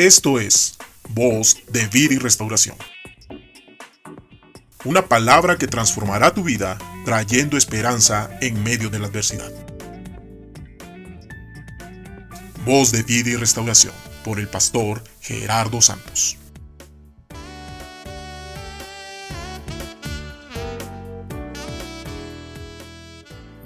Esto es Voz de Vida y Restauración. Una palabra que transformará tu vida trayendo esperanza en medio de la adversidad. Voz de Vida y Restauración por el pastor Gerardo Santos.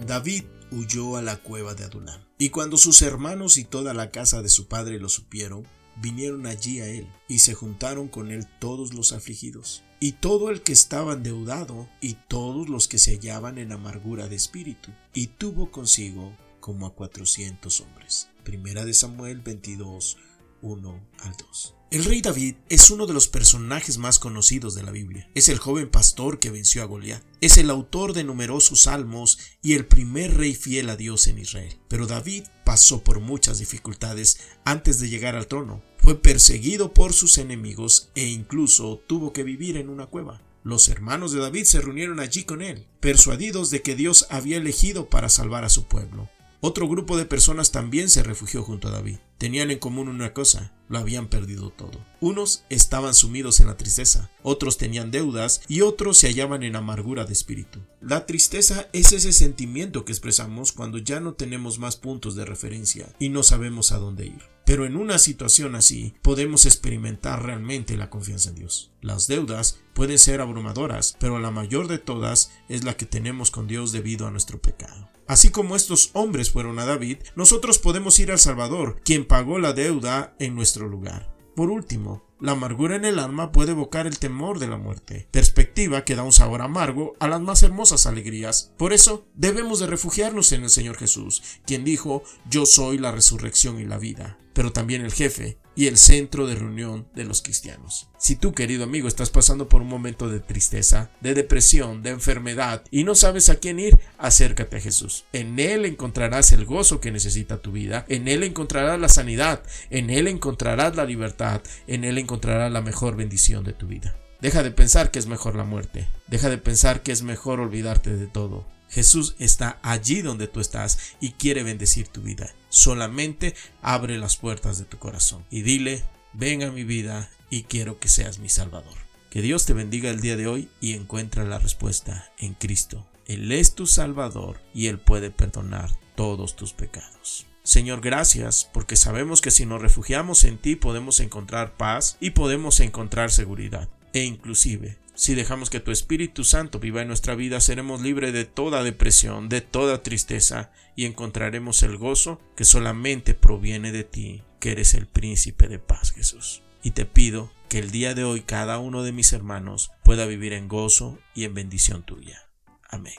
David huyó a la cueva de Adulam. Y cuando sus hermanos y toda la casa de su padre lo supieron, vinieron allí a él, y se juntaron con él todos los afligidos, y todo el que estaba endeudado, y todos los que se hallaban en amargura de espíritu, y tuvo consigo como a cuatrocientos hombres. Primera de Samuel 22, 1 al 2. El rey David es uno de los personajes más conocidos de la Biblia. Es el joven pastor que venció a Goliat. Es el autor de numerosos salmos y el primer rey fiel a Dios en Israel. Pero David pasó por muchas dificultades antes de llegar al trono. Fue perseguido por sus enemigos e incluso tuvo que vivir en una cueva. Los hermanos de David se reunieron allí con él, persuadidos de que Dios había elegido para salvar a su pueblo. Otro grupo de personas también se refugió junto a David. Tenían en común una cosa, lo habían perdido todo. Unos estaban sumidos en la tristeza, otros tenían deudas y otros se hallaban en amargura de espíritu. La tristeza es ese sentimiento que expresamos cuando ya no tenemos más puntos de referencia y no sabemos a dónde ir. Pero en una situación así podemos experimentar realmente la confianza en Dios. Las deudas pueden ser abrumadoras, pero la mayor de todas es la que tenemos con Dios debido a nuestro pecado. Así como estos hombres fueron a David, nosotros podemos ir al Salvador, quien pagó la deuda en nuestro lugar. Por último, la amargura en el alma puede evocar el temor de la muerte, perspectiva que da un sabor amargo a las más hermosas alegrías. Por eso debemos de refugiarnos en el Señor Jesús, quien dijo, yo soy la resurrección y la vida, pero también el jefe, y el centro de reunión de los cristianos. Si tú, querido amigo, estás pasando por un momento de tristeza, de depresión, de enfermedad y no sabes a quién ir, acércate a Jesús. En Él encontrarás el gozo que necesita tu vida, en Él encontrarás la sanidad, en Él encontrarás la libertad, en Él encontrarás la mejor bendición de tu vida. Deja de pensar que es mejor la muerte, deja de pensar que es mejor olvidarte de todo. Jesús está allí donde tú estás y quiere bendecir tu vida. Solamente abre las puertas de tu corazón y dile, ven a mi vida y quiero que seas mi Salvador. Que Dios te bendiga el día de hoy y encuentra la respuesta en Cristo. Él es tu Salvador y Él puede perdonar todos tus pecados. Señor, gracias porque sabemos que si nos refugiamos en ti podemos encontrar paz y podemos encontrar seguridad e inclusive si dejamos que tu Espíritu Santo viva en nuestra vida, seremos libres de toda depresión, de toda tristeza, y encontraremos el gozo que solamente proviene de ti, que eres el príncipe de paz, Jesús. Y te pido que el día de hoy cada uno de mis hermanos pueda vivir en gozo y en bendición tuya. Amén.